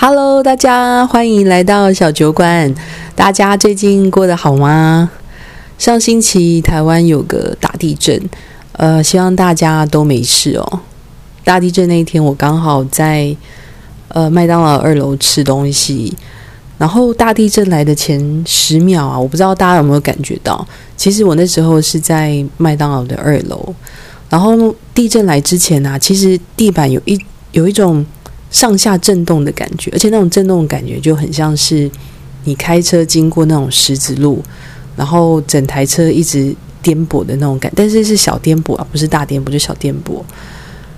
Hello，大家欢迎来到小酒馆。大家最近过得好吗？上星期台湾有个大地震，呃，希望大家都没事哦。大地震那一天，我刚好在呃麦当劳二楼吃东西，然后大地震来的前十秒啊，我不知道大家有没有感觉到，其实我那时候是在麦当劳的二楼，然后地震来之前啊，其实地板有一有一种。上下震动的感觉，而且那种震动的感觉就很像是你开车经过那种石子路，然后整台车一直颠簸的那种感，但是是小颠簸啊，不是大颠簸，就小颠簸。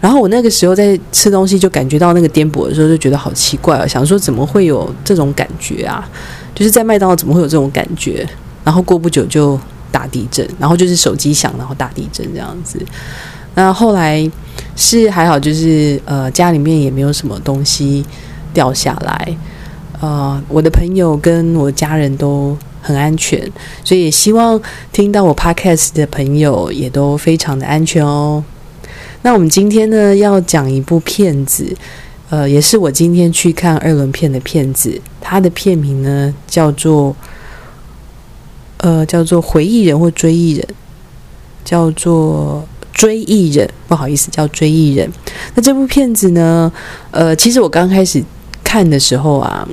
然后我那个时候在吃东西，就感觉到那个颠簸的时候，就觉得好奇怪啊，想说怎么会有这种感觉啊？就是在麦当劳怎么会有这种感觉？然后过不久就大地震，然后就是手机响，然后大地震这样子。那后来是还好，就是呃家里面也没有什么东西掉下来，呃我的朋友跟我家人都很安全，所以也希望听到我 podcast 的朋友也都非常的安全哦。那我们今天呢要讲一部片子，呃也是我今天去看二轮片的片子，它的片名呢叫做呃叫做回忆人或追忆人，叫做。追忆人，不好意思，叫追忆人。那这部片子呢？呃，其实我刚开始看的时候啊，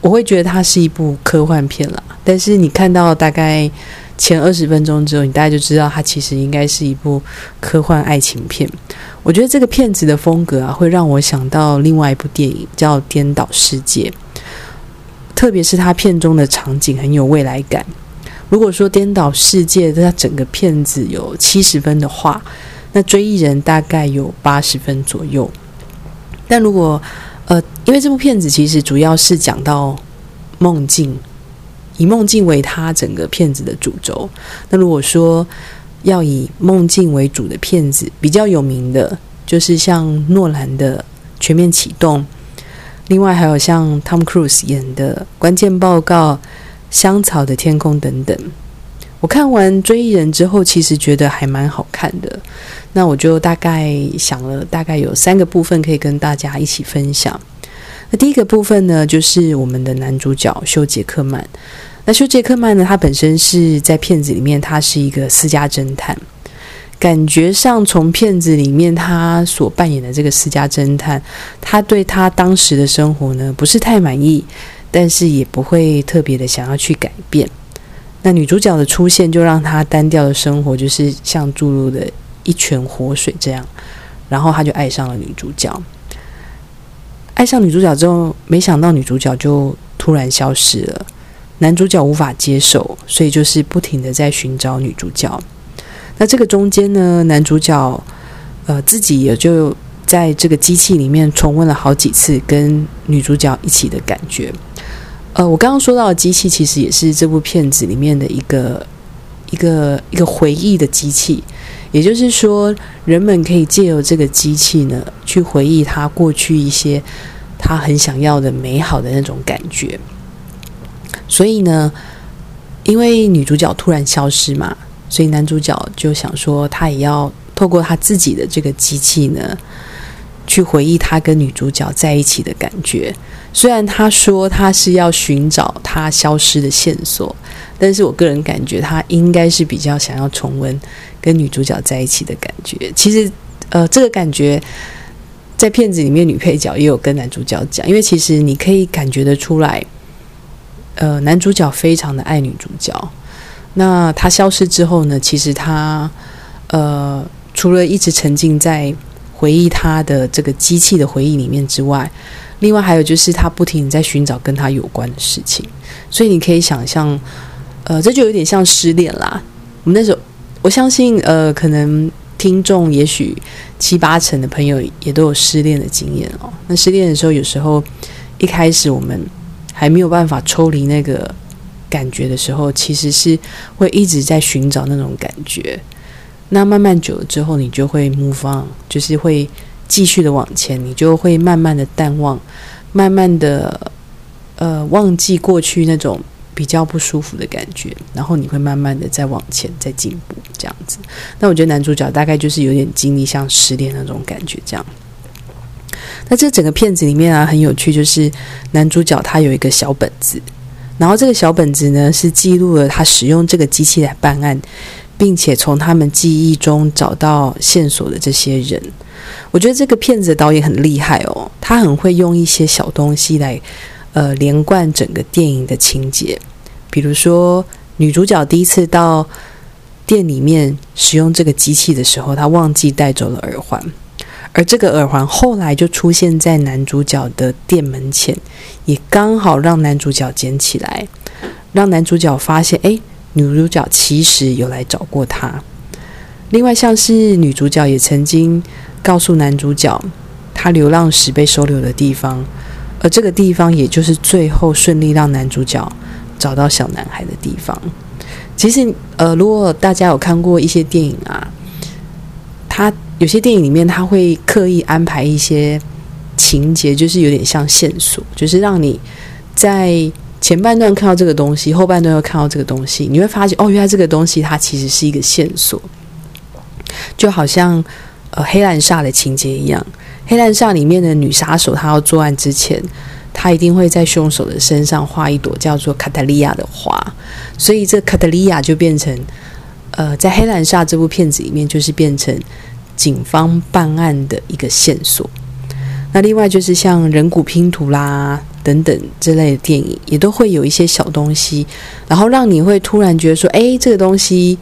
我会觉得它是一部科幻片啦。但是你看到大概前二十分钟之后，你大概就知道它其实应该是一部科幻爱情片。我觉得这个片子的风格啊，会让我想到另外一部电影叫《颠倒世界》，特别是它片中的场景很有未来感。如果说颠倒世界它整个片子有七十分的话，那追忆人大概有八十分左右。但如果呃，因为这部片子其实主要是讲到梦境，以梦境为它整个片子的主轴。那如果说要以梦境为主的片子，比较有名的就是像诺兰的《全面启动》，另外还有像汤姆·克鲁斯演的《关键报告》。香草的天空等等，我看完《追忆人》之后，其实觉得还蛮好看的。那我就大概想了，大概有三个部分可以跟大家一起分享。那第一个部分呢，就是我们的男主角休杰克曼。那休杰克曼呢，他本身是在片子里面，他是一个私家侦探。感觉上，从片子里面他所扮演的这个私家侦探，他对他当时的生活呢，不是太满意。但是也不会特别的想要去改变。那女主角的出现，就让他单调的生活就是像注入的一泉活水这样。然后他就爱上了女主角。爱上女主角之后，没想到女主角就突然消失了。男主角无法接受，所以就是不停的在寻找女主角。那这个中间呢，男主角呃自己也就在这个机器里面重温了好几次跟女主角一起的感觉。呃，我刚刚说到的机器，其实也是这部片子里面的一个一个一个回忆的机器。也就是说，人们可以借由这个机器呢，去回忆他过去一些他很想要的美好的那种感觉。所以呢，因为女主角突然消失嘛，所以男主角就想说，他也要透过他自己的这个机器呢。去回忆他跟女主角在一起的感觉。虽然他说他是要寻找他消失的线索，但是我个人感觉他应该是比较想要重温跟女主角在一起的感觉。其实，呃，这个感觉在片子里面女配角也有跟男主角讲，因为其实你可以感觉得出来，呃，男主角非常的爱女主角。那他消失之后呢？其实他呃，除了一直沉浸在。回忆他的这个机器的回忆里面之外，另外还有就是他不停在寻找跟他有关的事情，所以你可以想象，呃，这就有点像失恋啦。我们那时候，我相信，呃，可能听众也许七八成的朋友也都有失恋的经验哦。那失恋的时候，有时候一开始我们还没有办法抽离那个感觉的时候，其实是会一直在寻找那种感觉。那慢慢久了之后，你就会 move on，就是会继续的往前，你就会慢慢的淡忘，慢慢的呃忘记过去那种比较不舒服的感觉，然后你会慢慢的再往前，再进步这样子。那我觉得男主角大概就是有点经历像失恋那种感觉这样。那这整个片子里面啊，很有趣，就是男主角他有一个小本子，然后这个小本子呢是记录了他使用这个机器来办案，并且从他们记忆中找到线索的这些人。我觉得这个片子导演很厉害哦，他很会用一些小东西来呃连贯整个电影的情节，比如说女主角第一次到。店里面使用这个机器的时候，他忘记带走了耳环，而这个耳环后来就出现在男主角的店门前，也刚好让男主角捡起来，让男主角发现，哎，女主角其实有来找过他。另外，像是女主角也曾经告诉男主角，他流浪时被收留的地方，而这个地方也就是最后顺利让男主角找到小男孩的地方。其实，呃，如果大家有看过一些电影啊，他有些电影里面他会刻意安排一些情节，就是有点像线索，就是让你在前半段看到这个东西，后半段又看到这个东西，你会发现哦，原来这个东西它其实是一个线索，就好像呃黑暗煞的情节一样，黑暗煞里面的女杀手她要作案之前。她一定会在凶手的身上画一朵叫做卡特利亚的花，所以这卡特利亚就变成，呃，在《黑兰煞》这部片子里面，就是变成警方办案的一个线索。那另外就是像人骨拼图啦等等之类的电影，也都会有一些小东西，然后让你会突然觉得说，哎，这个东西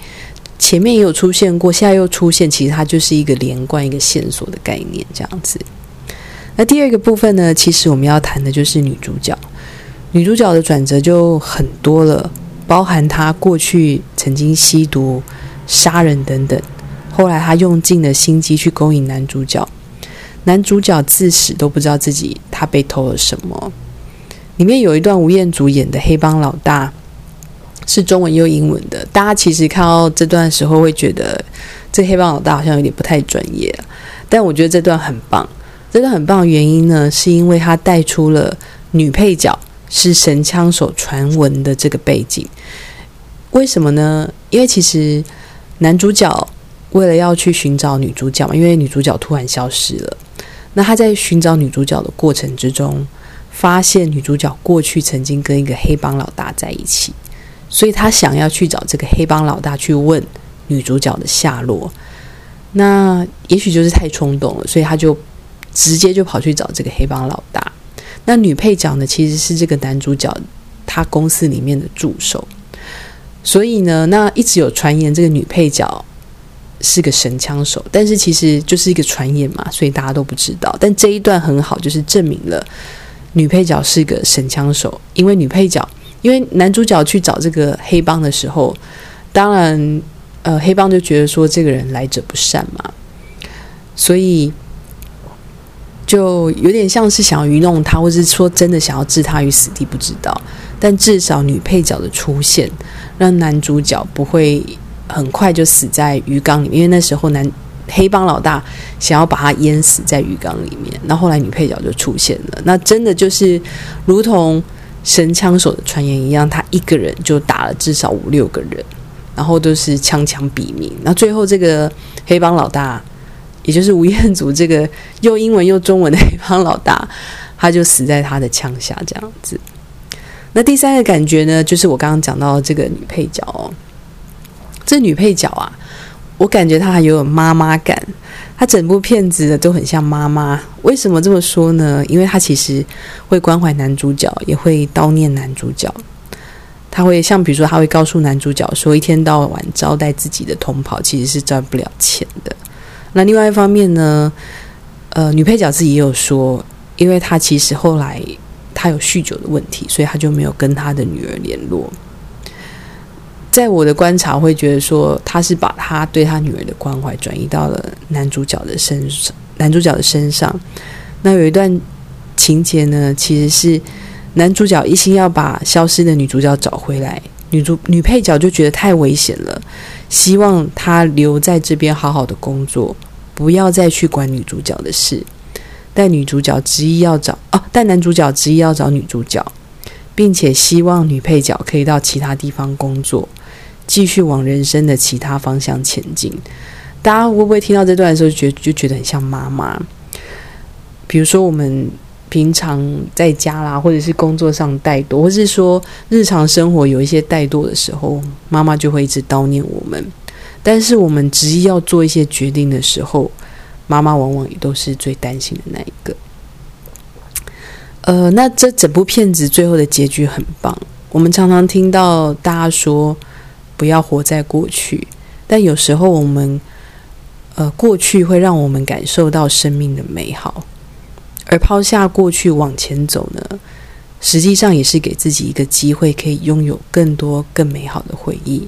前面也有出现过，现在又出现，其实它就是一个连贯、一个线索的概念，这样子。那第二个部分呢？其实我们要谈的就是女主角。女主角的转折就很多了，包含她过去曾经吸毒、杀人等等。后来她用尽了心机去勾引男主角，男主角自始都不知道自己他被偷了什么。里面有一段吴彦祖演的黑帮老大，是中文又英文的。大家其实看到这段时候会觉得，这黑帮老大好像有点不太专业，但我觉得这段很棒。真的很棒的原因呢，是因为他带出了女配角是神枪手传闻的这个背景。为什么呢？因为其实男主角为了要去寻找女主角嘛，因为女主角突然消失了。那他在寻找女主角的过程之中，发现女主角过去曾经跟一个黑帮老大在一起，所以他想要去找这个黑帮老大去问女主角的下落。那也许就是太冲动了，所以他就。直接就跑去找这个黑帮老大。那女配角呢，其实是这个男主角他公司里面的助手。所以呢，那一直有传言这个女配角是个神枪手，但是其实就是一个传言嘛，所以大家都不知道。但这一段很好，就是证明了女配角是个神枪手，因为女配角，因为男主角去找这个黑帮的时候，当然，呃，黑帮就觉得说这个人来者不善嘛，所以。就有点像是想要愚弄他，或是说真的想要置他于死地，不知道。但至少女配角的出现，让男主角不会很快就死在鱼缸里面，因为那时候男黑帮老大想要把他淹死在鱼缸里面。那后来女配角就出现了，那真的就是如同神枪手的传言一样，他一个人就打了至少五六个人，然后都是枪枪毙命。那最后这个黑帮老大。也就是吴彦祖这个又英文又中文的黑帮老大，他就死在他的枪下这样子。那第三个感觉呢，就是我刚刚讲到这个女配角哦，这女配角啊，我感觉她还有妈妈感，她整部片子的都很像妈妈。为什么这么说呢？因为她其实会关怀男主角，也会叨念男主角。他会像比如说，他会告诉男主角说，一天到晚招待自己的同袍，其实是赚不了钱的。那另外一方面呢，呃，女配角自己也有说，因为她其实后来她有酗酒的问题，所以她就没有跟她的女儿联络。在我的观察，会觉得说，他是把他对他女儿的关怀转移到了男主角的身上，男主角的身上。那有一段情节呢，其实是男主角一心要把消失的女主角找回来，女主女配角就觉得太危险了，希望他留在这边好好的工作。不要再去管女主角的事，但女主角执意要找哦，但男主角执意要找女主角，并且希望女配角可以到其他地方工作，继续往人生的其他方向前进。大家会不会听到这段的时候，觉就觉得很像妈妈？比如说我们平常在家啦，或者是工作上怠惰，或是说日常生活有一些怠惰的时候，妈妈就会一直叨念我们。但是我们执意要做一些决定的时候，妈妈往往也都是最担心的那一个。呃，那这整部片子最后的结局很棒。我们常常听到大家说不要活在过去，但有时候我们呃过去会让我们感受到生命的美好，而抛下过去往前走呢，实际上也是给自己一个机会，可以拥有更多更美好的回忆。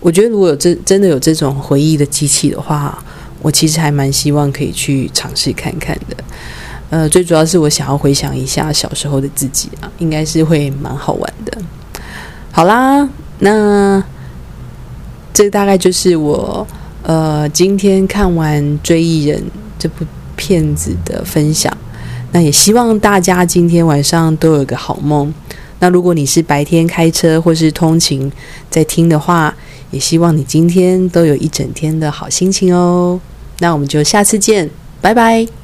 我觉得如果有这真的有这种回忆的机器的话，我其实还蛮希望可以去尝试看看的。呃，最主要是我想要回想一下小时候的自己啊，应该是会蛮好玩的。好啦，那这大概就是我呃今天看完《追忆人》这部片子的分享。那也希望大家今天晚上都有个好梦。那如果你是白天开车或是通勤在听的话，也希望你今天都有一整天的好心情哦。那我们就下次见，拜拜。